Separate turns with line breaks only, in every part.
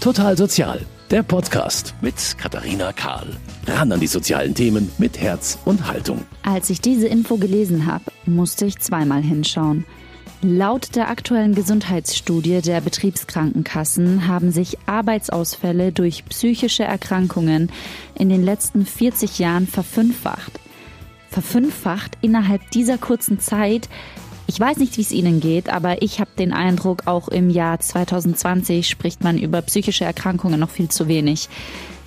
Total Sozial, der Podcast mit Katharina Kahl. Ran an die sozialen Themen mit Herz und Haltung.
Als ich diese Info gelesen habe, musste ich zweimal hinschauen. Laut der aktuellen Gesundheitsstudie der Betriebskrankenkassen haben sich Arbeitsausfälle durch psychische Erkrankungen in den letzten 40 Jahren verfünffacht. Verfünffacht innerhalb dieser kurzen Zeit ich weiß nicht, wie es Ihnen geht, aber ich habe den Eindruck, auch im Jahr 2020 spricht man über psychische Erkrankungen noch viel zu wenig.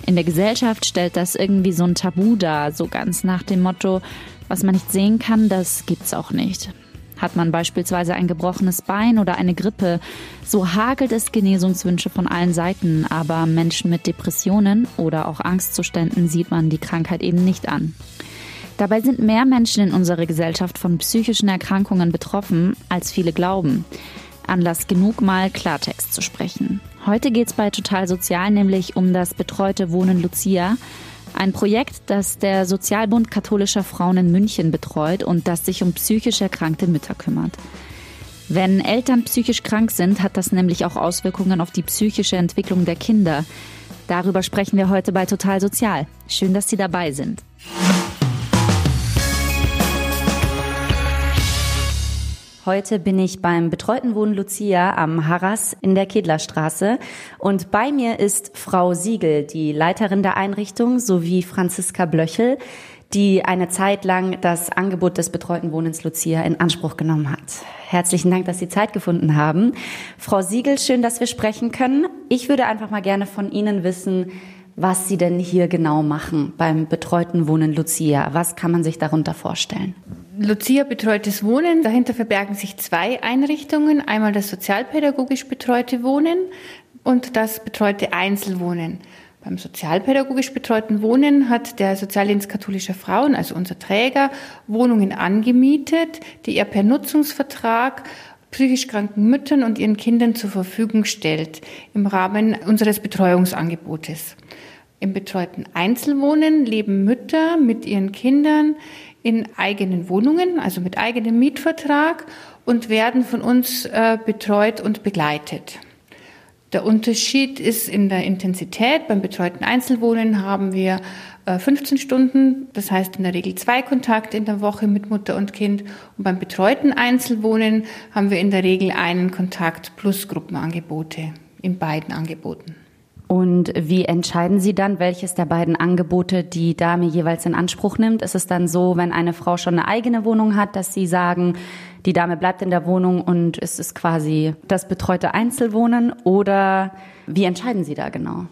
In der Gesellschaft stellt das irgendwie so ein Tabu dar, so ganz nach dem Motto, was man nicht sehen kann, das gibt's auch nicht. Hat man beispielsweise ein gebrochenes Bein oder eine Grippe, so hagelt es Genesungswünsche von allen Seiten, aber Menschen mit Depressionen oder auch Angstzuständen sieht man die Krankheit eben nicht an. Dabei sind mehr Menschen in unserer Gesellschaft von psychischen Erkrankungen betroffen, als viele glauben. Anlass genug, mal Klartext zu sprechen. Heute geht es bei Total Sozial nämlich um das betreute Wohnen Lucia, ein Projekt, das der Sozialbund katholischer Frauen in München betreut und das sich um psychisch erkrankte Mütter kümmert. Wenn Eltern psychisch krank sind, hat das nämlich auch Auswirkungen auf die psychische Entwicklung der Kinder. Darüber sprechen wir heute bei Total Sozial. Schön, dass Sie dabei sind. Heute bin ich beim betreuten Wohnen Lucia am Harras in der Kedlerstraße und bei mir ist Frau Siegel, die Leiterin der Einrichtung, sowie Franziska Blöchel, die eine Zeit lang das Angebot des betreuten Wohnens Lucia in Anspruch genommen hat. Herzlichen Dank, dass Sie Zeit gefunden haben. Frau Siegel, schön, dass wir sprechen können. Ich würde einfach mal gerne von Ihnen wissen, was Sie denn hier genau machen beim betreuten Wohnen Lucia. Was kann man sich darunter vorstellen?
Lucia betreutes Wohnen, dahinter verbergen sich zwei Einrichtungen. Einmal das sozialpädagogisch betreute Wohnen und das betreute Einzelwohnen. Beim sozialpädagogisch betreuten Wohnen hat der Sozialdienst katholischer Frauen, also unser Träger, Wohnungen angemietet, die er per Nutzungsvertrag psychisch kranken Müttern und ihren Kindern zur Verfügung stellt im Rahmen unseres Betreuungsangebotes. Im betreuten Einzelwohnen leben Mütter mit ihren Kindern in eigenen Wohnungen, also mit eigenem Mietvertrag und werden von uns äh, betreut und begleitet. Der Unterschied ist in der Intensität. Beim betreuten Einzelwohnen haben wir äh, 15 Stunden, das heißt in der Regel zwei Kontakte in der Woche mit Mutter und Kind. Und beim betreuten Einzelwohnen haben wir in der Regel einen Kontakt plus Gruppenangebote in beiden Angeboten.
Und wie entscheiden Sie dann, welches der beiden Angebote die Dame jeweils in Anspruch nimmt? Ist es dann so, wenn eine Frau schon eine eigene Wohnung hat, dass Sie sagen, die Dame bleibt in der Wohnung und es ist quasi das betreute Einzelwohnen? Oder wie entscheiden Sie da genau?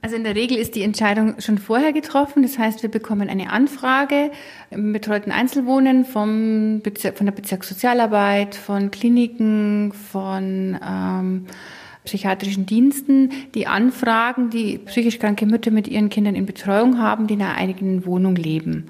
Also in der Regel ist die Entscheidung schon vorher getroffen. Das heißt, wir bekommen eine Anfrage im betreuten Einzelwohnen vom Bezirk, von der Bezirkssozialarbeit, von Kliniken, von ähm, psychiatrischen Diensten, die anfragen, die psychisch kranke Mütter mit ihren Kindern in Betreuung haben, die in einer eigenen Wohnung leben.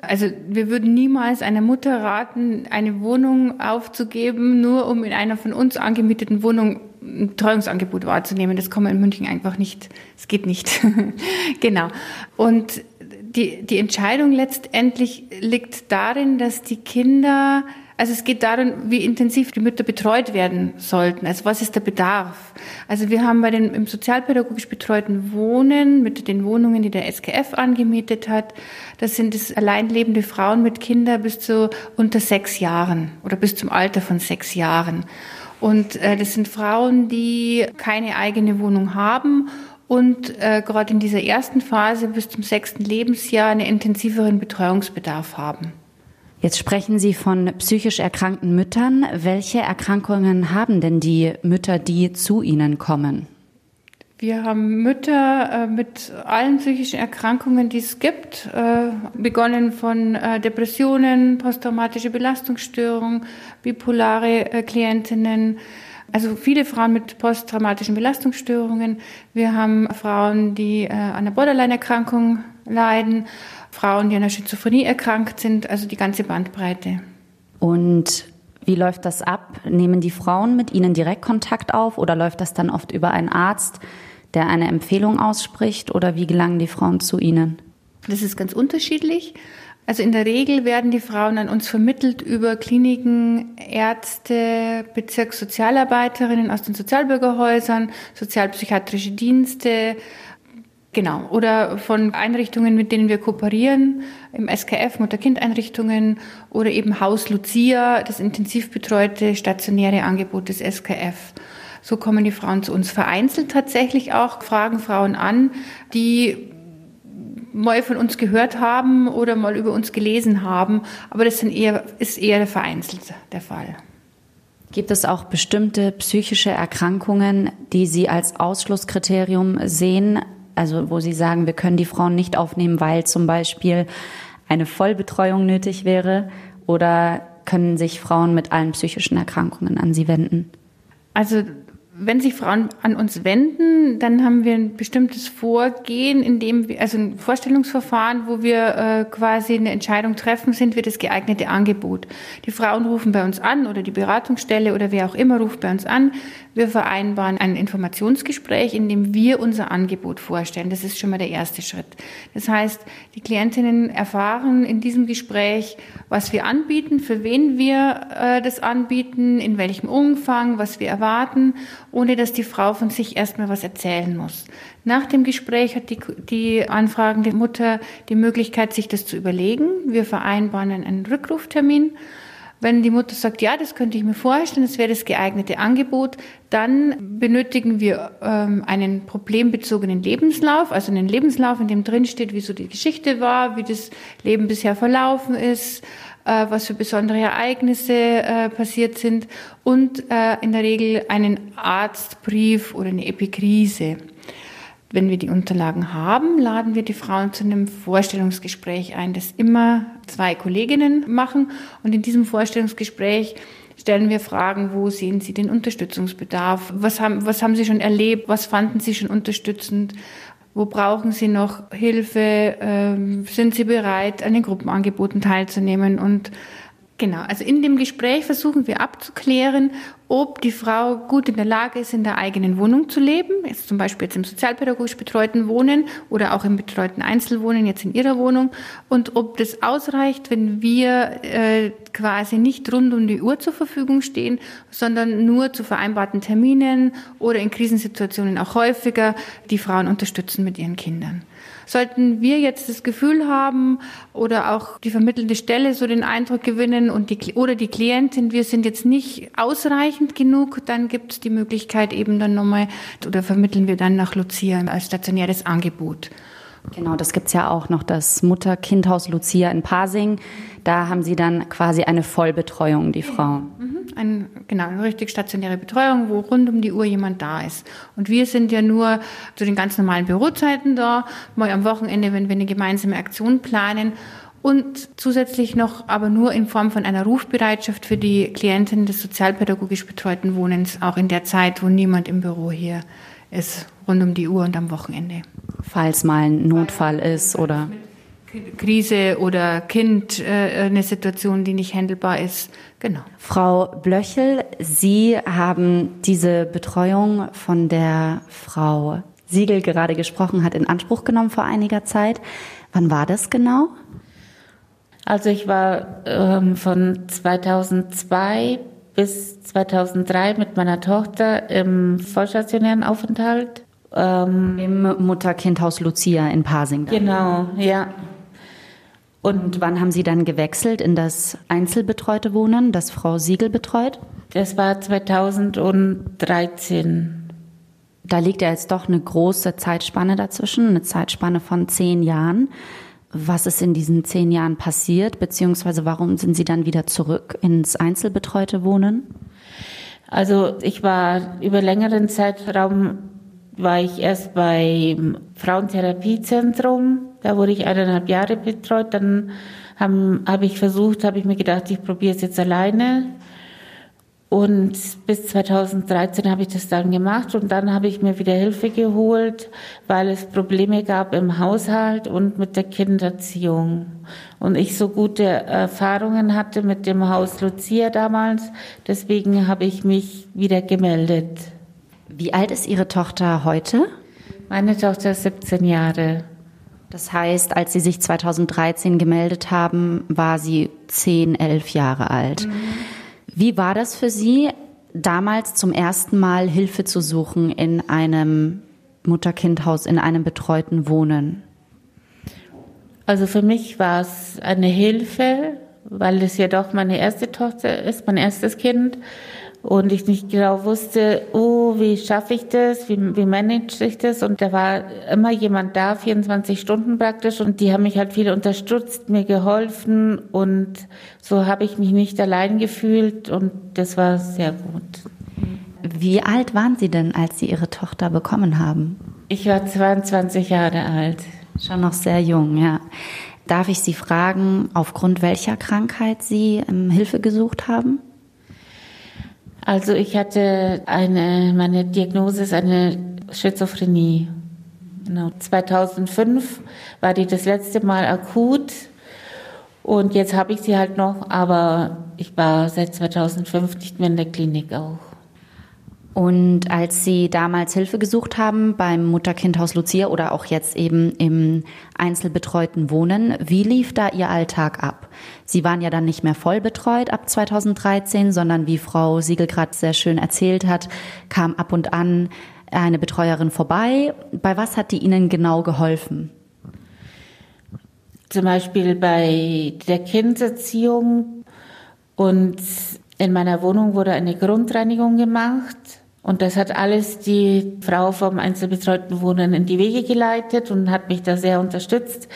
Also wir würden niemals einer Mutter raten, eine Wohnung aufzugeben, nur um in einer von uns angemieteten Wohnung ein Betreuungsangebot wahrzunehmen. Das kann man in München einfach nicht. Es geht nicht. genau. Und die, die Entscheidung letztendlich liegt darin, dass die Kinder also es geht darum, wie intensiv die Mütter betreut werden sollten. Also was ist der Bedarf? Also wir haben bei den im sozialpädagogisch betreuten Wohnen mit den Wohnungen, die der SKF angemietet hat, das sind es allein lebende Frauen mit Kindern bis zu unter sechs Jahren oder bis zum Alter von sechs Jahren. Und äh, das sind Frauen, die keine eigene Wohnung haben und äh, gerade in dieser ersten Phase bis zum sechsten Lebensjahr einen intensiveren Betreuungsbedarf haben.
Jetzt sprechen Sie von psychisch erkrankten Müttern. Welche Erkrankungen haben denn die Mütter, die zu Ihnen kommen?
Wir haben Mütter äh, mit allen psychischen Erkrankungen, die es gibt, äh, begonnen von äh, Depressionen, posttraumatische Belastungsstörungen, bipolare Klientinnen, also viele Frauen mit posttraumatischen Belastungsstörungen. Wir haben Frauen, die an einer Borderline-Erkrankung leiden Frauen, die an der Schizophrenie erkrankt sind, also die ganze Bandbreite.
Und wie läuft das ab? Nehmen die Frauen mit Ihnen direkt Kontakt auf oder läuft das dann oft über einen Arzt, der eine Empfehlung ausspricht oder wie gelangen die Frauen zu Ihnen?
Das ist ganz unterschiedlich. Also in der Regel werden die Frauen an uns vermittelt über Kliniken, Ärzte, Bezirkssozialarbeiterinnen aus den Sozialbürgerhäusern, sozialpsychiatrische Dienste, genau, oder von Einrichtungen, mit denen wir kooperieren, im SKF, Mutter-Kind-Einrichtungen oder eben Haus Lucia, das intensiv betreute stationäre Angebot des SKF. So kommen die Frauen zu uns. Vereinzelt tatsächlich auch fragen Frauen an, die mal von uns gehört haben oder mal über uns gelesen haben, aber das sind eher, ist eher vereinzelt der Fall.
Gibt es auch bestimmte psychische Erkrankungen, die Sie als Ausschlusskriterium sehen? Also wo Sie sagen, wir können die Frauen nicht aufnehmen, weil zum Beispiel eine Vollbetreuung nötig wäre? Oder können sich Frauen mit allen psychischen Erkrankungen an Sie wenden?
Also wenn sich Frauen an uns wenden, dann haben wir ein bestimmtes Vorgehen, in dem wir, also ein Vorstellungsverfahren, wo wir äh, quasi eine Entscheidung treffen, sind wir das geeignete Angebot. Die Frauen rufen bei uns an oder die Beratungsstelle oder wer auch immer ruft bei uns an. Wir vereinbaren ein Informationsgespräch, in dem wir unser Angebot vorstellen. Das ist schon mal der erste Schritt. Das heißt, die Klientinnen erfahren in diesem Gespräch, was wir anbieten, für wen wir äh, das anbieten, in welchem Umfang, was wir erwarten ohne dass die Frau von sich erstmal was erzählen muss. Nach dem Gespräch hat die, die anfragende Mutter die Möglichkeit, sich das zu überlegen. Wir vereinbaren einen Rückruftermin. Wenn die Mutter sagt, ja, das könnte ich mir vorstellen, das wäre das geeignete Angebot, dann benötigen wir ähm, einen problembezogenen Lebenslauf, also einen Lebenslauf, in dem drin steht, wie so die Geschichte war, wie das Leben bisher verlaufen ist, äh, was für besondere Ereignisse äh, passiert sind und äh, in der Regel einen Arztbrief oder eine Epikrise. Wenn wir die Unterlagen haben, laden wir die Frauen zu einem Vorstellungsgespräch ein, das immer zwei Kolleginnen machen. Und in diesem Vorstellungsgespräch stellen wir Fragen, wo sehen Sie den Unterstützungsbedarf? Was haben, was haben Sie schon erlebt? Was fanden Sie schon unterstützend? Wo brauchen Sie noch Hilfe? Ähm, sind Sie bereit, an den Gruppenangeboten teilzunehmen? Und genau, also in dem Gespräch versuchen wir abzuklären, ob die Frau gut in der Lage ist, in der eigenen Wohnung zu leben, jetzt zum Beispiel jetzt im sozialpädagogisch betreuten Wohnen oder auch im betreuten Einzelwohnen jetzt in ihrer Wohnung und ob das ausreicht, wenn wir äh, quasi nicht rund um die Uhr zur Verfügung stehen, sondern nur zu vereinbarten Terminen oder in Krisensituationen auch häufiger die Frauen unterstützen mit ihren Kindern. Sollten wir jetzt das Gefühl haben oder auch die vermittelnde Stelle so den Eindruck gewinnen und die, oder die Klientin, wir sind jetzt nicht ausreichend genug, dann gibt es die Möglichkeit eben dann nochmal oder vermitteln wir dann nach Lucia als stationäres Angebot.
Genau, das gibt's ja auch noch, das Mutter-Kindhaus Lucia in Pasing. Da haben Sie dann quasi eine Vollbetreuung, die Frauen.
Mhm. Ein, genau, eine richtig stationäre Betreuung, wo rund um die Uhr jemand da ist. Und wir sind ja nur zu den ganz normalen Bürozeiten da, mal am Wochenende, wenn wir eine gemeinsame Aktion planen. Und zusätzlich noch aber nur in Form von einer Rufbereitschaft für die Klienten des sozialpädagogisch betreuten Wohnens, auch in der Zeit, wo niemand im Büro hier ist, rund um die Uhr und am Wochenende.
Falls mal ein Notfall ist oder
Krise oder Kind, äh, eine Situation, die nicht handelbar ist. Genau.
Frau Blöchel, Sie haben diese Betreuung von der Frau Siegel gerade gesprochen hat, in Anspruch genommen vor einiger Zeit. Wann war das genau?
Also ich war ähm, von 2002 bis 2003 mit meiner Tochter im vollstationären Aufenthalt.
Ähm, Im Mutter-Kind-Haus Lucia in Pasing.
Genau, ja.
Und wann haben Sie dann gewechselt in das einzelbetreute Wohnen, das Frau Siegel betreut?
Das war 2013.
Da liegt ja jetzt doch eine große Zeitspanne dazwischen, eine Zeitspanne von zehn Jahren. Was ist in diesen zehn Jahren passiert, beziehungsweise warum sind Sie dann wieder zurück ins einzelbetreute Wohnen?
Also ich war über längeren Zeitraum war ich erst beim Frauentherapiezentrum. Da wurde ich eineinhalb Jahre betreut. Dann habe hab ich versucht, habe ich mir gedacht, ich probiere es jetzt alleine. Und bis 2013 habe ich das dann gemacht und dann habe ich mir wieder Hilfe geholt, weil es Probleme gab im Haushalt und mit der Kindererziehung. Und ich so gute Erfahrungen hatte mit dem Haus Lucia damals, deswegen habe ich mich wieder gemeldet.
Wie alt ist Ihre Tochter heute?
Meine Tochter ist 17 Jahre.
Das heißt, als Sie sich 2013 gemeldet haben, war sie 10, 11 Jahre alt. Mhm. Wie war das für Sie, damals zum ersten Mal Hilfe zu suchen in einem Mutter-Kind-Haus, in einem betreuten Wohnen?
Also für mich war es eine Hilfe, weil es ja doch meine erste Tochter ist, mein erstes Kind. Und ich nicht genau wusste, oh, wie schaffe ich das, wie, wie manage ich das? Und da war immer jemand da, 24 Stunden praktisch. Und die haben mich halt viel unterstützt, mir geholfen. Und so habe ich mich nicht allein gefühlt. Und das war sehr gut.
Wie alt waren Sie denn, als Sie Ihre Tochter bekommen haben?
Ich war 22 Jahre alt.
Schon noch sehr jung, ja. Darf ich Sie fragen, aufgrund welcher Krankheit Sie ähm, Hilfe gesucht haben?
Also ich hatte eine, meine Diagnose ist eine Schizophrenie. Genau. 2005 war die das letzte Mal akut und jetzt habe ich sie halt noch, aber ich war seit 2005 nicht mehr in der Klinik auch.
Und als Sie damals Hilfe gesucht haben beim Mutter-Kind-Haus Lucia oder auch jetzt eben im einzelbetreuten Wohnen, wie lief da Ihr Alltag ab? Sie waren ja dann nicht mehr voll betreut ab 2013, sondern wie Frau Siegel gerade sehr schön erzählt hat, kam ab und an eine Betreuerin vorbei. Bei was hat die Ihnen genau geholfen?
Zum Beispiel bei der Kindererziehung und in meiner Wohnung wurde eine Grundreinigung gemacht und das hat alles die Frau vom einzelbetreuten Wohnen in die Wege geleitet und hat mich da sehr unterstützt.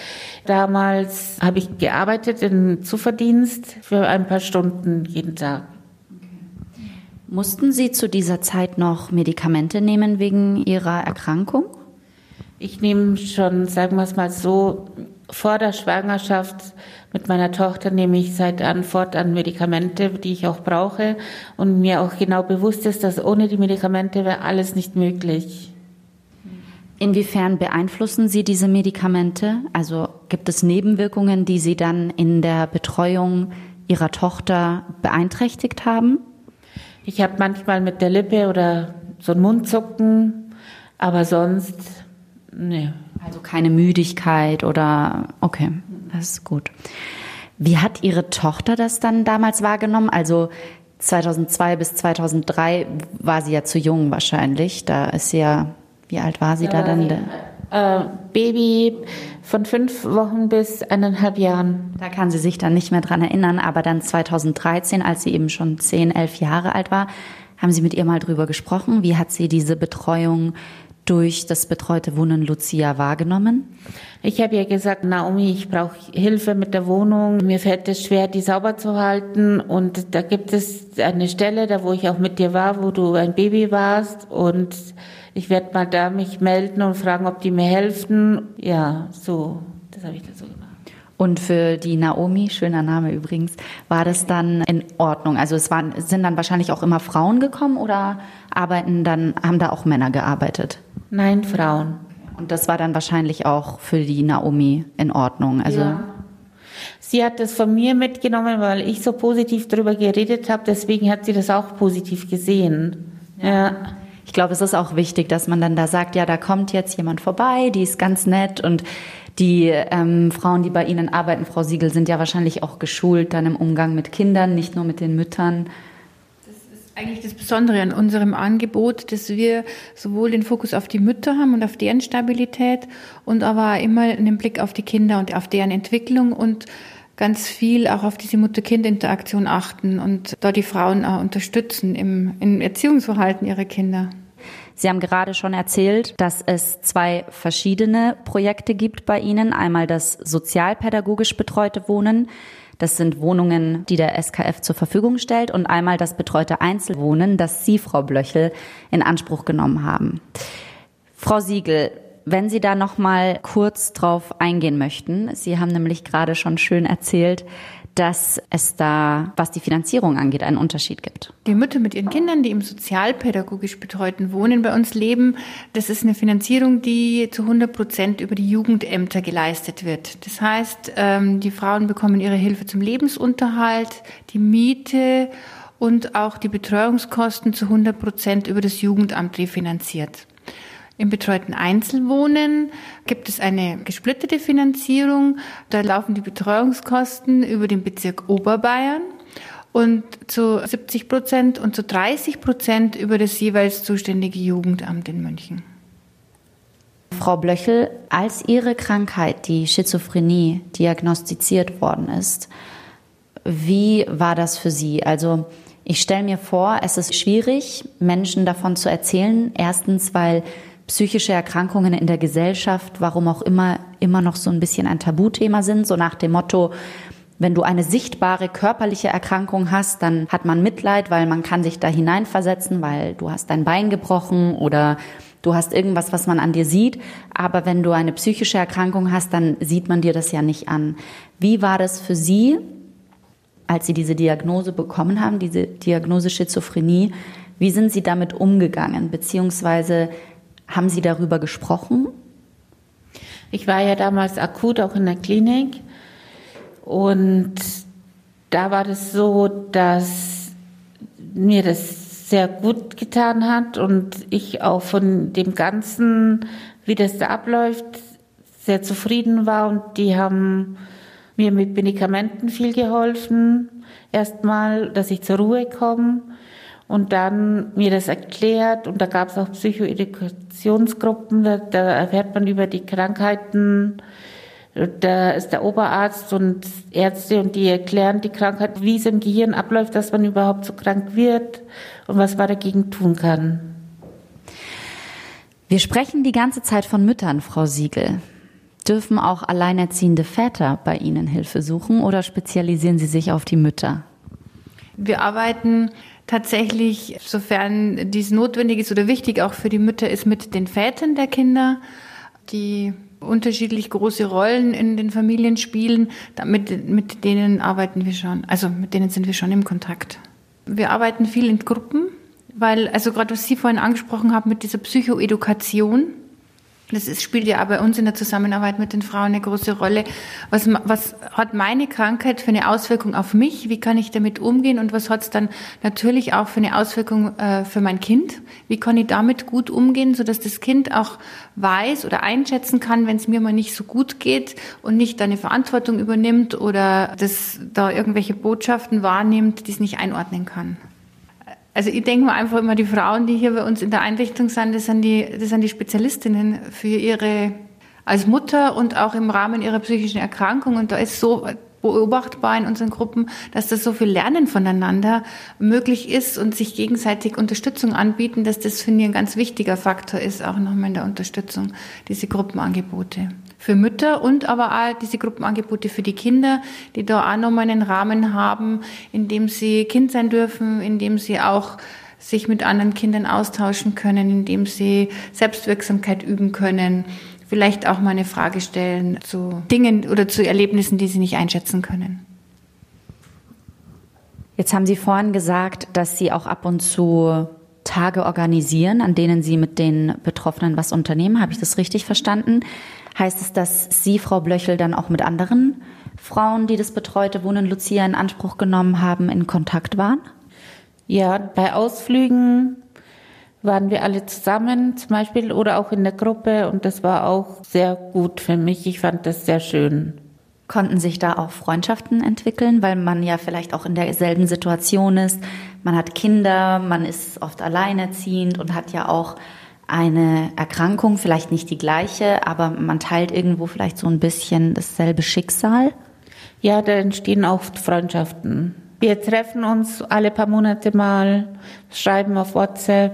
Damals habe ich gearbeitet in Zuverdienst für ein paar Stunden jeden Tag.
Mussten Sie zu dieser Zeit noch Medikamente nehmen wegen Ihrer Erkrankung?
Ich nehme schon, sagen wir es mal so, vor der Schwangerschaft mit meiner Tochter nehme ich seit an fortan Medikamente, die ich auch brauche und mir auch genau bewusst ist, dass ohne die Medikamente wäre alles nicht möglich.
Inwiefern beeinflussen Sie diese Medikamente? Also gibt es Nebenwirkungen, die Sie dann in der Betreuung Ihrer Tochter beeinträchtigt haben?
Ich habe manchmal mit der Lippe oder so ein Mundzucken, aber sonst, nee.
Also keine Müdigkeit oder, okay, das ist gut. Wie hat Ihre Tochter das dann damals wahrgenommen? Also 2002 bis 2003 war sie ja zu jung wahrscheinlich. Da ist sie ja, wie alt war sie da, da dann?
Äh, Baby von fünf Wochen bis eineinhalb Jahren.
Da kann sie sich dann nicht mehr dran erinnern, aber dann 2013, als sie eben schon zehn, elf Jahre alt war, haben Sie mit ihr mal drüber gesprochen? Wie hat sie diese Betreuung durch das betreute Wohnen Lucia wahrgenommen?
Ich habe ja gesagt, Naomi, ich brauche Hilfe mit der Wohnung. Mir fällt es schwer, die sauber zu halten. Und da gibt es eine Stelle, da wo ich auch mit dir war, wo du ein Baby warst. Und ich werde mal da mich melden und fragen, ob die mir helfen. Ja, so, das habe ich da so gemacht.
Und für die Naomi, schöner Name übrigens, war das dann in Ordnung? Also es waren, sind dann wahrscheinlich auch immer Frauen gekommen oder arbeiten dann, haben da auch Männer gearbeitet?
Nein, Frauen.
Und das war dann wahrscheinlich auch für die Naomi in Ordnung. Also ja.
Sie hat das von mir mitgenommen, weil ich so positiv darüber geredet habe. Deswegen hat sie das auch positiv gesehen. Ja. ja.
Ich glaube, es ist auch wichtig, dass man dann da sagt, ja, da kommt jetzt jemand vorbei, die ist ganz nett und die ähm, Frauen, die bei Ihnen arbeiten, Frau Siegel, sind ja wahrscheinlich auch geschult dann im Umgang mit Kindern, nicht nur mit den Müttern
eigentlich das Besondere an unserem Angebot, dass wir sowohl den Fokus auf die Mütter haben und auf deren Stabilität und aber immer einen Blick auf die Kinder und auf deren Entwicklung und ganz viel auch auf diese Mutter-Kind-Interaktion achten und da die Frauen auch unterstützen im, im Erziehungsverhalten ihrer Kinder.
Sie haben gerade schon erzählt, dass es zwei verschiedene Projekte gibt bei Ihnen. Einmal das sozialpädagogisch betreute Wohnen. Das sind Wohnungen, die der SKF zur Verfügung stellt und einmal das betreute Einzelwohnen, das Sie, Frau Blöchel, in Anspruch genommen haben. Frau Siegel, wenn Sie da noch mal kurz drauf eingehen möchten. Sie haben nämlich gerade schon schön erzählt, dass es da, was die Finanzierung angeht, einen Unterschied gibt.
Die Mütter mit ihren Kindern, die im sozialpädagogisch betreuten Wohnen bei uns leben, das ist eine Finanzierung, die zu 100 Prozent über die Jugendämter geleistet wird. Das heißt, ähm, die Frauen bekommen ihre Hilfe zum Lebensunterhalt, die Miete und auch die Betreuungskosten zu 100 Prozent über das Jugendamt refinanziert. Im betreuten Einzelwohnen gibt es eine gesplittete Finanzierung. Da laufen die Betreuungskosten über den Bezirk Oberbayern und zu 70 Prozent und zu 30 Prozent über das jeweils zuständige Jugendamt in München.
Frau Blöchel, als Ihre Krankheit, die Schizophrenie, diagnostiziert worden ist, wie war das für Sie? Also ich stelle mir vor, es ist schwierig, Menschen davon zu erzählen. Erstens, weil psychische Erkrankungen in der Gesellschaft, warum auch immer, immer noch so ein bisschen ein Tabuthema sind, so nach dem Motto, wenn du eine sichtbare körperliche Erkrankung hast, dann hat man Mitleid, weil man kann sich da hineinversetzen, weil du hast dein Bein gebrochen oder du hast irgendwas, was man an dir sieht. Aber wenn du eine psychische Erkrankung hast, dann sieht man dir das ja nicht an. Wie war das für Sie, als Sie diese Diagnose bekommen haben, diese Diagnose Schizophrenie? Wie sind Sie damit umgegangen? Beziehungsweise haben Sie darüber gesprochen?
Ich war ja damals akut auch in der Klinik und da war das so, dass mir das sehr gut getan hat und ich auch von dem Ganzen, wie das da abläuft, sehr zufrieden war und die haben mir mit Medikamenten viel geholfen. Erstmal, dass ich zur Ruhe komme und dann mir das erklärt und da gab es auch Psychoedukationsgruppen, da, da erfährt man über die Krankheiten, da ist der Oberarzt und Ärzte und die erklären die Krankheit, wie es im Gehirn abläuft, dass man überhaupt so krank wird und was man dagegen tun kann.
Wir sprechen die ganze Zeit von Müttern, Frau Siegel. Dürfen auch alleinerziehende Väter bei Ihnen Hilfe suchen oder spezialisieren Sie sich auf die Mütter?
Wir arbeiten tatsächlich, sofern dies notwendig ist oder wichtig auch für die Mütter ist, mit den Vätern der Kinder, die unterschiedlich große Rollen in den Familien spielen. Mit, mit denen arbeiten wir schon, also mit denen sind wir schon im Kontakt. Wir arbeiten viel in Gruppen, weil, also gerade was Sie vorhin angesprochen haben mit dieser Psychoedukation, das ist, spielt ja auch bei uns in der Zusammenarbeit mit den Frauen eine große Rolle. Was, was hat meine Krankheit für eine Auswirkung auf mich? Wie kann ich damit umgehen? Und was hat es dann natürlich auch für eine Auswirkung äh, für mein Kind? Wie kann ich damit gut umgehen, sodass das Kind auch weiß oder einschätzen kann, wenn es mir mal nicht so gut geht und nicht eine Verantwortung übernimmt oder das da irgendwelche Botschaften wahrnimmt, die es nicht einordnen kann? Also ich denke mir einfach immer, die Frauen, die hier bei uns in der Einrichtung sind, das sind die, das sind die Spezialistinnen für ihre, als Mutter und auch im Rahmen ihrer psychischen Erkrankung. Und da ist so beobachtbar in unseren Gruppen, dass das so viel Lernen voneinander möglich ist und sich gegenseitig Unterstützung anbieten, dass das, finde ich, ein ganz wichtiger Faktor ist, auch nochmal in der Unterstützung, diese Gruppenangebote für Mütter und aber auch diese Gruppenangebote für die Kinder, die da auch nochmal einen Rahmen haben, in dem sie Kind sein dürfen, in dem sie auch sich mit anderen Kindern austauschen können, in dem sie Selbstwirksamkeit üben können, vielleicht auch mal eine Frage stellen zu Dingen oder zu Erlebnissen, die sie nicht einschätzen können.
Jetzt haben Sie vorhin gesagt, dass Sie auch ab und zu Tage organisieren, an denen Sie mit den Betroffenen was unternehmen. Habe ich das richtig verstanden? Heißt es, dass Sie, Frau Blöchel, dann auch mit anderen Frauen, die das betreute Wohnen Lucia in Anspruch genommen haben, in Kontakt waren?
Ja, bei Ausflügen waren wir alle zusammen zum Beispiel oder auch in der Gruppe und das war auch sehr gut für mich. Ich fand das sehr schön.
Konnten sich da auch Freundschaften entwickeln, weil man ja vielleicht auch in derselben Situation ist. Man hat Kinder, man ist oft alleinerziehend und hat ja auch eine Erkrankung, vielleicht nicht die gleiche, aber man teilt irgendwo vielleicht so ein bisschen dasselbe Schicksal?
Ja, da entstehen oft Freundschaften. Wir treffen uns alle paar Monate mal, schreiben auf WhatsApp.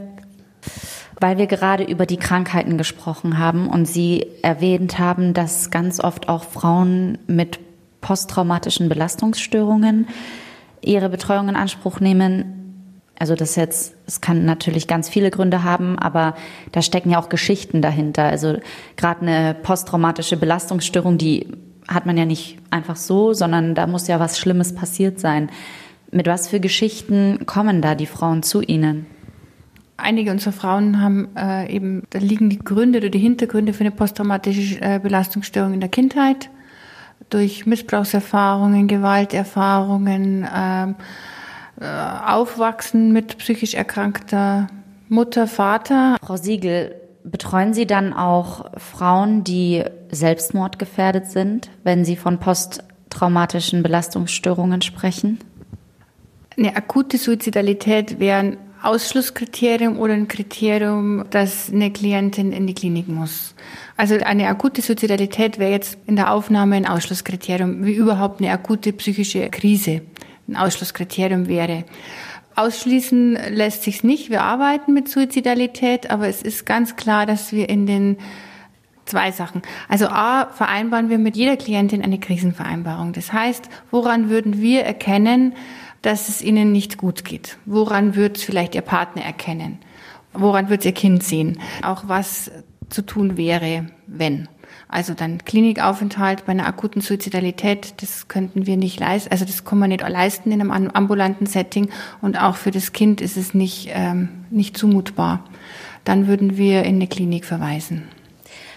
Weil wir gerade über die Krankheiten gesprochen haben und Sie erwähnt haben, dass ganz oft auch Frauen mit posttraumatischen Belastungsstörungen ihre Betreuung in Anspruch nehmen, also das jetzt, es kann natürlich ganz viele Gründe haben, aber da stecken ja auch Geschichten dahinter. Also gerade eine posttraumatische Belastungsstörung, die hat man ja nicht einfach so, sondern da muss ja was Schlimmes passiert sein. Mit was für Geschichten kommen da die Frauen zu Ihnen?
Einige unserer Frauen haben äh, eben, da liegen die Gründe oder die Hintergründe für eine posttraumatische äh, Belastungsstörung in der Kindheit durch Missbrauchserfahrungen, Gewalterfahrungen. Äh, aufwachsen mit psychisch erkrankter Mutter, Vater.
Frau Siegel, betreuen Sie dann auch Frauen, die selbstmordgefährdet sind, wenn Sie von posttraumatischen Belastungsstörungen sprechen?
Eine akute Suizidalität wäre ein Ausschlusskriterium oder ein Kriterium, dass eine Klientin in die Klinik muss. Also eine akute Suizidalität wäre jetzt in der Aufnahme ein Ausschlusskriterium, wie überhaupt eine akute psychische Krise ein Ausschlusskriterium wäre. Ausschließen lässt sich's nicht. Wir arbeiten mit Suizidalität, aber es ist ganz klar, dass wir in den zwei Sachen. Also A, vereinbaren wir mit jeder Klientin eine Krisenvereinbarung. Das heißt, woran würden wir erkennen, dass es ihnen nicht gut geht? Woran wird vielleicht ihr Partner erkennen? Woran wird ihr Kind sehen? Auch was zu tun wäre, wenn. Also dann Klinikaufenthalt bei einer akuten Suizidalität, das könnten wir nicht leisten, also das kann man nicht leisten in einem ambulanten Setting und auch für das Kind ist es nicht, ähm, nicht zumutbar. Dann würden wir in eine Klinik verweisen.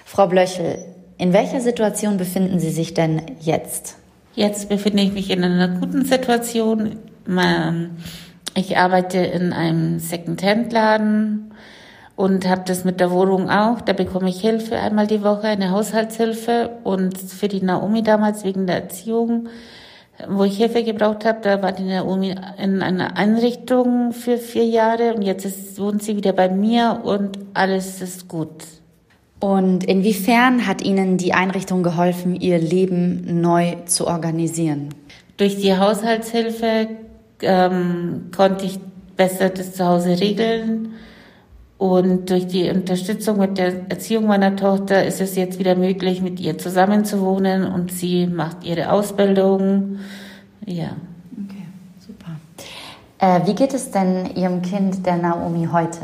Frau Blöchel, in welcher Situation befinden Sie sich denn jetzt?
Jetzt befinde ich mich in einer akuten Situation. Ich arbeite in einem Second-Hand-Laden und habe das mit der Wohnung auch. Da bekomme ich Hilfe einmal die Woche, eine Haushaltshilfe. Und für die Naomi damals wegen der Erziehung, wo ich Hilfe gebraucht habe, da war die Naomi in einer Einrichtung für vier Jahre und jetzt ist, wohnt sie wieder bei mir und alles ist gut.
Und inwiefern hat Ihnen die Einrichtung geholfen, Ihr Leben neu zu organisieren?
Durch die Haushaltshilfe ähm, konnte ich besser das zu Hause regeln und durch die Unterstützung mit der Erziehung meiner Tochter ist es jetzt wieder möglich, mit ihr zusammenzuwohnen und sie macht ihre Ausbildung. Ja.
Okay, super. Äh, wie geht es denn Ihrem Kind, der Naomi, heute?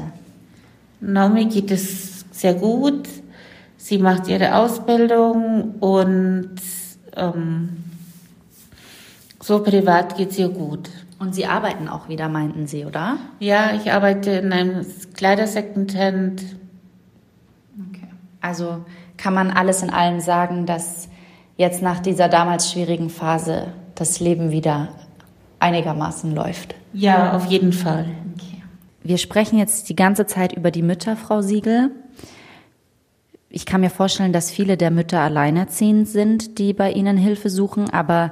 Naomi geht es sehr gut. Sie macht ihre Ausbildung und ähm, so privat geht es ihr gut.
Und Sie arbeiten auch wieder, meinten Sie, oder?
Ja, ich arbeite in einem Kleidersecondhand.
Okay. Also kann man alles in allem sagen, dass jetzt nach dieser damals schwierigen Phase das Leben wieder einigermaßen läuft?
Ja, auf jeden Fall.
Okay. Wir sprechen jetzt die ganze Zeit über die Mütter, Frau Siegel. Ich kann mir vorstellen, dass viele der Mütter alleinerziehend sind, die bei Ihnen Hilfe suchen, aber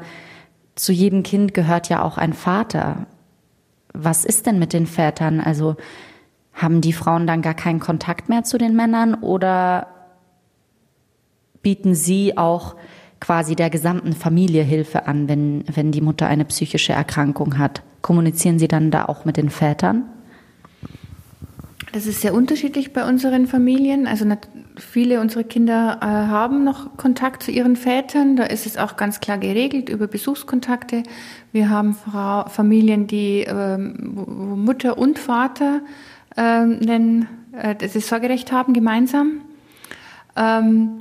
zu jedem Kind gehört ja auch ein Vater. Was ist denn mit den Vätern? Also haben die Frauen dann gar keinen Kontakt mehr zu den Männern oder bieten sie auch quasi der gesamten Familie Hilfe an, wenn, wenn die Mutter eine psychische Erkrankung hat? Kommunizieren sie dann da auch mit den Vätern?
Das ist sehr unterschiedlich bei unseren Familien. Also viele unserer Kinder äh, haben noch Kontakt zu ihren Vätern. Da ist es auch ganz klar geregelt über Besuchskontakte. Wir haben Frau, Familien, die ähm, wo Mutter und Vater ähm, nennen, äh, das Sorgerecht haben gemeinsam. Ähm,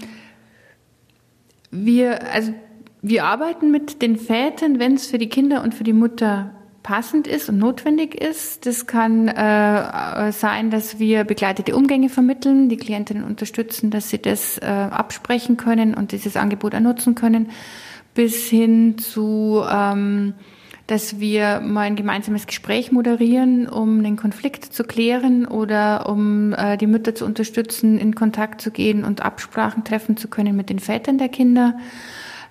wir, also wir arbeiten mit den Vätern, wenn es für die Kinder und für die Mutter passend ist und notwendig ist. Das kann äh, sein, dass wir begleitete Umgänge vermitteln, die Klientinnen unterstützen, dass sie das äh, absprechen können und dieses Angebot ernutzen können, bis hin zu, ähm, dass wir mal ein gemeinsames Gespräch moderieren, um den Konflikt zu klären oder um äh, die Mütter zu unterstützen, in Kontakt zu gehen und Absprachen treffen zu können mit den Vätern der Kinder.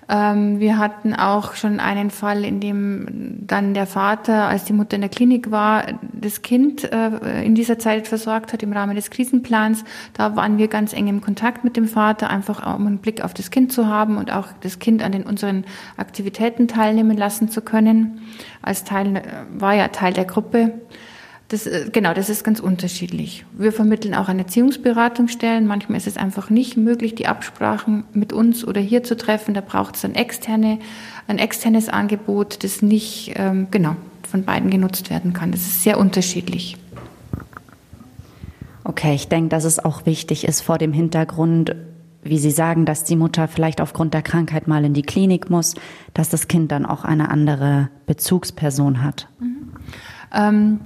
Ähm, wir hatten auch schon einen Fall, in dem dann der Vater, als die Mutter in der Klinik war, das Kind äh, in dieser Zeit versorgt hat im Rahmen des Krisenplans. Da waren wir ganz eng im Kontakt mit dem Vater, einfach um einen Blick auf das Kind zu haben und auch das Kind an den unseren Aktivitäten teilnehmen lassen zu können. Als Teil äh, war ja Teil der Gruppe. Das, äh, genau, das ist ganz unterschiedlich. Wir vermitteln auch an Erziehungsberatungsstellen. Manchmal ist es einfach nicht möglich, die Absprachen mit uns oder hier zu treffen. Da braucht es ein, externe, ein externes Angebot, das nicht ähm, genau von beiden genutzt werden kann. Das ist sehr unterschiedlich.
Okay, ich denke, dass es auch wichtig ist vor dem Hintergrund, wie Sie sagen, dass die Mutter vielleicht aufgrund der Krankheit mal in die Klinik muss, dass das Kind dann auch eine andere Bezugsperson hat. Mhm.
Ähm,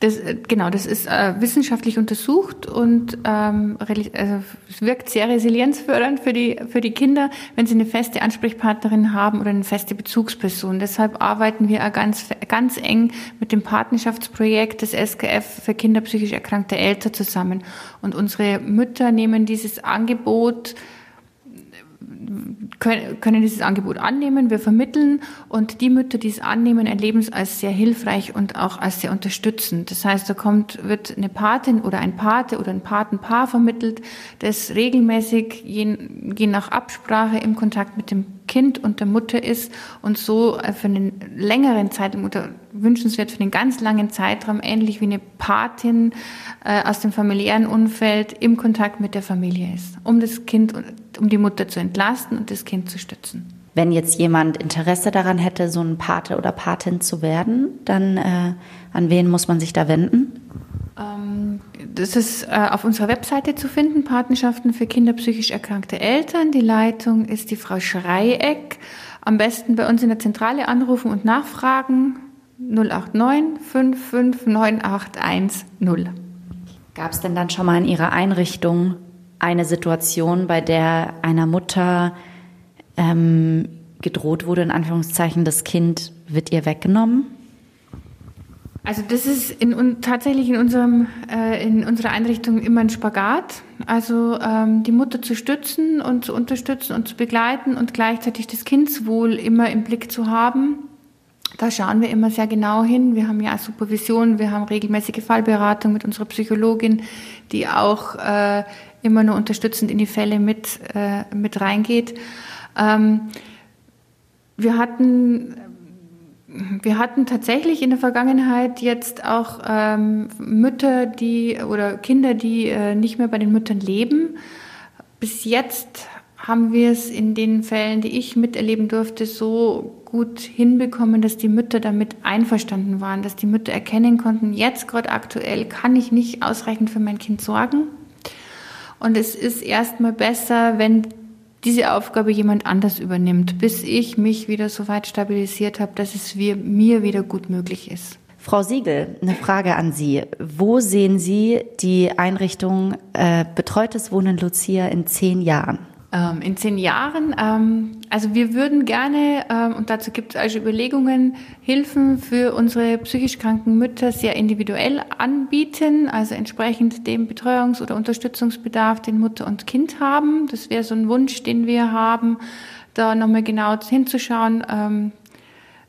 Das, äh, genau, das ist äh, wissenschaftlich untersucht und ähm, also, es wirkt sehr resilienzfördernd für die, für die Kinder, wenn sie eine feste Ansprechpartnerin haben oder eine feste Bezugsperson. Deshalb arbeiten wir ganz, ganz eng mit dem Partnerschaftsprojekt des SKF für Kinder psychisch erkrankte Eltern zusammen. Und unsere Mütter nehmen dieses Angebot können, können dieses Angebot annehmen, wir vermitteln und die Mütter, die es annehmen, erleben es als sehr hilfreich und auch als sehr unterstützend. Das heißt, da kommt, wird eine Patin oder ein Pate oder ein Patenpaar vermittelt, das regelmäßig je, je nach Absprache im Kontakt mit dem Kind und der Mutter ist und so für einen längeren Zeitraum oder wünschenswert für einen ganz langen Zeitraum, ähnlich wie eine Patin äh, aus dem familiären Umfeld im Kontakt mit der Familie ist, um das Kind, um die Mutter zu entlasten und das Kind zu stützen.
Wenn jetzt jemand Interesse daran hätte, so ein Pate oder Patin zu werden, dann äh, an wen muss man sich da wenden?
Ähm, das ist äh, auf unserer Webseite zu finden, Patenschaften für Kinder psychisch erkrankte Eltern. Die Leitung ist die Frau Schreieck. Am besten bei uns in der Zentrale anrufen und nachfragen. 089 5598110.
Gab es denn dann schon mal in Ihrer Einrichtung eine Situation, bei der einer Mutter ähm, gedroht wurde, in Anführungszeichen, das Kind wird ihr weggenommen?
Also das ist in, tatsächlich in, unserem, äh, in unserer Einrichtung immer ein Spagat. Also ähm, die Mutter zu stützen und zu unterstützen und zu begleiten und gleichzeitig das Kindswohl immer im Blick zu haben. Da schauen wir immer sehr genau hin. Wir haben ja Supervision, wir haben regelmäßige Fallberatung mit unserer Psychologin, die auch äh, immer nur unterstützend in die Fälle mit, äh, mit reingeht. Ähm, wir hatten wir hatten tatsächlich in der Vergangenheit jetzt auch ähm, Mütter, die oder Kinder, die äh, nicht mehr bei den Müttern leben. Bis jetzt haben wir es in den Fällen, die ich miterleben durfte, so gut hinbekommen, dass die Mütter damit einverstanden waren, dass die Mütter erkennen konnten, jetzt gerade aktuell kann ich nicht ausreichend für mein Kind sorgen. Und es ist erstmal besser, wenn diese Aufgabe jemand anders übernimmt, bis ich mich wieder so weit stabilisiert habe, dass es mir wieder gut möglich ist.
Frau Siegel, eine Frage an Sie. Wo sehen Sie die Einrichtung äh, Betreutes Wohnen Lucia in zehn Jahren?
Ähm, in zehn Jahren. Ähm, also wir würden gerne, ähm, und dazu gibt es also Überlegungen, Hilfen für unsere psychisch kranken Mütter sehr individuell anbieten, also entsprechend dem Betreuungs- oder Unterstützungsbedarf, den Mutter und Kind haben. Das wäre so ein Wunsch, den wir haben, da nochmal genau hinzuschauen, ähm, äh,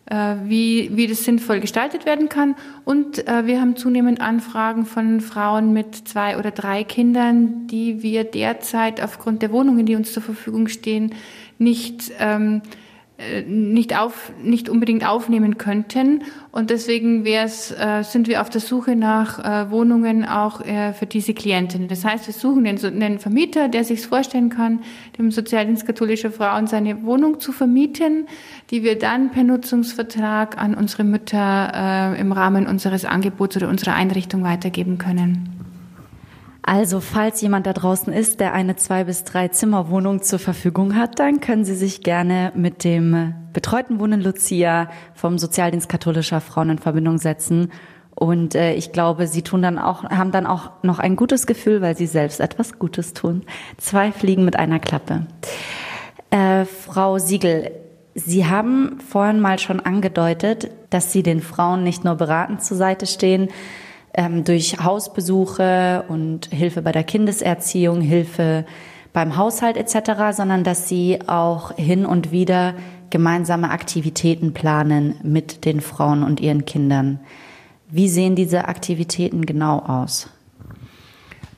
wie, wie das sinnvoll gestaltet werden kann. Und äh, wir haben zunehmend Anfragen von Frauen mit zwei oder drei Kindern, die wir derzeit aufgrund der Wohnungen, die uns zur Verfügung stehen, nicht ähm, äh, nicht auf, nicht unbedingt aufnehmen könnten. Und deswegen wär's, äh, sind wir auf der Suche nach äh, Wohnungen auch äh, für diese Klientinnen. Das heißt, wir suchen den, einen Vermieter, der sich vorstellen kann, dem Sozialdienst katholischer Frauen seine Wohnung zu vermieten, die wir dann per Nutzungsvertrag an unsere Mütter äh, im Rahmen unseres Angebots oder unserer Einrichtung weitergeben können.
Also, falls jemand da draußen ist, der eine zwei bis drei Zimmerwohnung zur Verfügung hat, dann können Sie sich gerne mit dem betreuten Wohnen Lucia vom Sozialdienst katholischer Frauen in Verbindung setzen. Und äh, ich glaube, Sie tun dann auch, haben dann auch noch ein gutes Gefühl, weil Sie selbst etwas Gutes tun. Zwei Fliegen mit einer Klappe. Äh, Frau Siegel, Sie haben vorhin mal schon angedeutet, dass Sie den Frauen nicht nur beratend zur Seite stehen, ähm, durch Hausbesuche und Hilfe bei der Kindeserziehung, Hilfe beim Haushalt etc., sondern dass sie auch hin und wieder gemeinsame Aktivitäten planen mit den Frauen und ihren Kindern. Wie sehen diese Aktivitäten genau aus?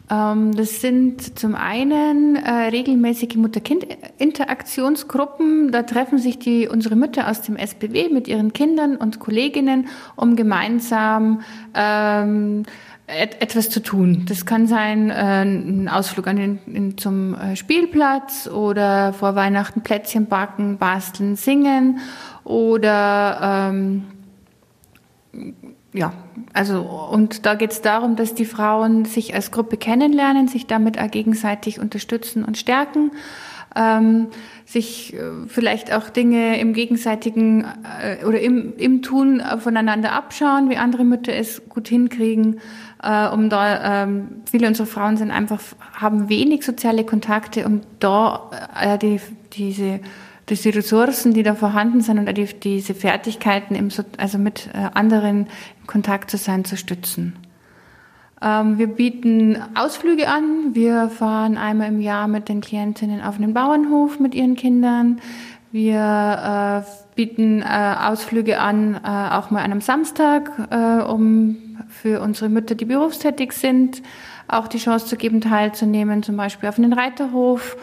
Ähm, das sind zum einen äh, regelmäßige Mutter-Kind-Interaktionsgruppen. Da treffen sich die, unsere Mütter aus dem SBW mit ihren Kindern und Kolleginnen, um gemeinsam ähm, et etwas zu tun. Das kann sein äh, ein Ausflug an den, in, zum äh, Spielplatz oder vor Weihnachten Plätzchen backen, basteln, singen oder ähm, ja, also und da geht es darum, dass die Frauen sich als Gruppe kennenlernen, sich damit auch gegenseitig unterstützen und stärken. ähm, sich äh, vielleicht auch Dinge im gegenseitigen äh, oder im, im Tun voneinander abschauen, wie andere Mütter es gut hinkriegen, äh, um da ähm, viele unserer Frauen sind einfach haben wenig soziale Kontakte, um da äh, die diese diese Ressourcen, die da vorhanden sind und die, diese Fertigkeiten, im, also mit äh, anderen in Kontakt zu sein, zu stützen. Ähm, wir bieten Ausflüge an. Wir fahren einmal im Jahr mit den Klientinnen auf einen Bauernhof mit ihren Kindern. Wir äh, bieten äh, Ausflüge an, äh, auch mal an einem Samstag, äh, um für unsere Mütter, die berufstätig sind, auch die Chance zu geben, teilzunehmen, zum Beispiel auf einen Reiterhof.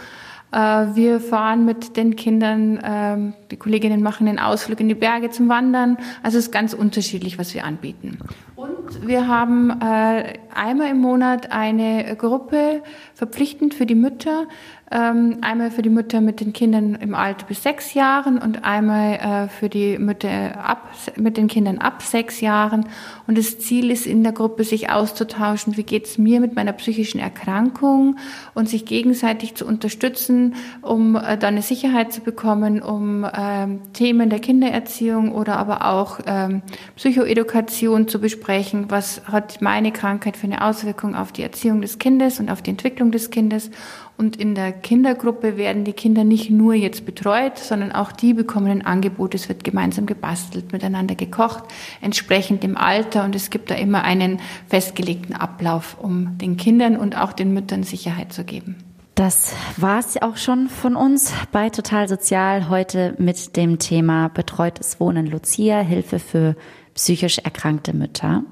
Äh, wir fahren mit den Kindern, ähm, die Kolleginnen machen einen Ausflug in die Berge zum Wandern. Also es ist ganz unterschiedlich, was wir anbieten. Und wir haben äh, einmal im Monat eine Gruppe verpflichtend für die Mütter, ähm, einmal für die Mütter mit den Kindern im Alter bis sechs Jahren und einmal äh, für die Mütter ab, mit den Kindern ab sechs Jahren. Und das Ziel ist in der Gruppe, sich auszutauschen, wie geht's mir mit meiner psychischen Erkrankung und sich gegenseitig zu unterstützen, um äh, da eine Sicherheit zu bekommen, um ähm, Themen der Kindererziehung oder aber auch ähm, Psychoedukation zu besprechen. Was hat meine Krankheit für eine Auswirkung auf die Erziehung des Kindes und auf die Entwicklung des Kindes? Und in der Kindergruppe werden die Kinder nicht nur jetzt betreut, sondern auch die bekommen ein Angebot. Es wird gemeinsam gebastelt, miteinander gekocht, entsprechend dem Alter. Und es gibt da immer einen festgelegten Ablauf, um den Kindern und auch den Müttern Sicherheit zu geben.
Das war's auch schon von uns bei Total Sozial heute mit dem Thema Betreutes Wohnen Lucia, Hilfe für psychisch erkrankte Mütter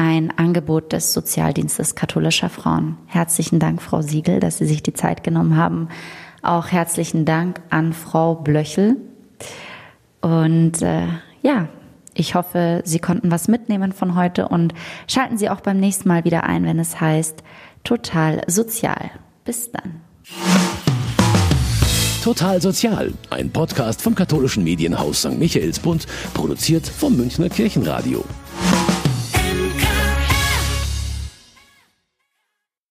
ein Angebot des Sozialdienstes katholischer Frauen. Herzlichen Dank, Frau Siegel, dass Sie sich die Zeit genommen haben. Auch herzlichen Dank an Frau Blöchel. Und äh, ja, ich hoffe, Sie konnten was mitnehmen von heute und schalten Sie auch beim nächsten Mal wieder ein, wenn es heißt Total Sozial. Bis dann.
Total Sozial, ein Podcast vom katholischen Medienhaus St. Michaelsbund, produziert vom Münchner Kirchenradio.